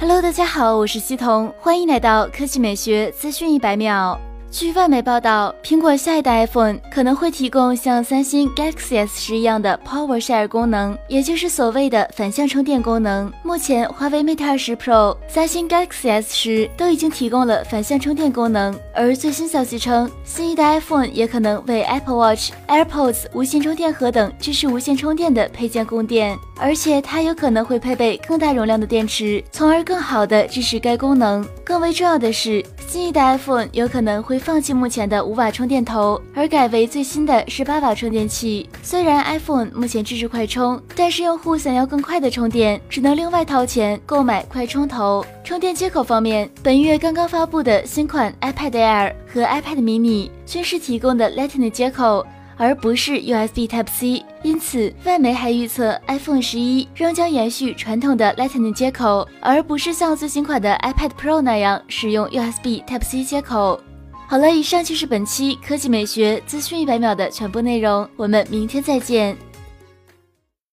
Hello，大家好，我是西彤，欢迎来到科技美学资讯一百秒。据外媒报道，苹果下一代 iPhone 可能会提供像三星 Galaxy S 十一样的 Power Share 功能，也就是所谓的反向充电功能。目前，华为 Mate 20 Pro、三星 Galaxy S 十都已经提供了反向充电功能，而最新消息称，新一代 iPhone 也可能为 Apple Watch、AirPods 无线充电盒等支持无线充电的配件供电，而且它有可能会配备更大容量的电池，从而更好的支持该功能。更为重要的是，新一代 iPhone 有可能会放弃目前的五瓦充电头，而改为最新的十八瓦充电器。虽然 iPhone 目前支持快充，但是用户想要更快的充电，只能另外掏钱购买快充头。充电接口方面，本月刚刚发布的新款 iPad Air 和 iPad mini 均是提供的 Lightning 接口。而不是 USB Type C，因此外媒还预测 iPhone 十一仍将延续传统的 Lightning 接口，而不是像最新款的 iPad Pro 那样使用 USB Type C 接口。好了，以上就是本期科技美学资讯一百秒的全部内容，我们明天再见。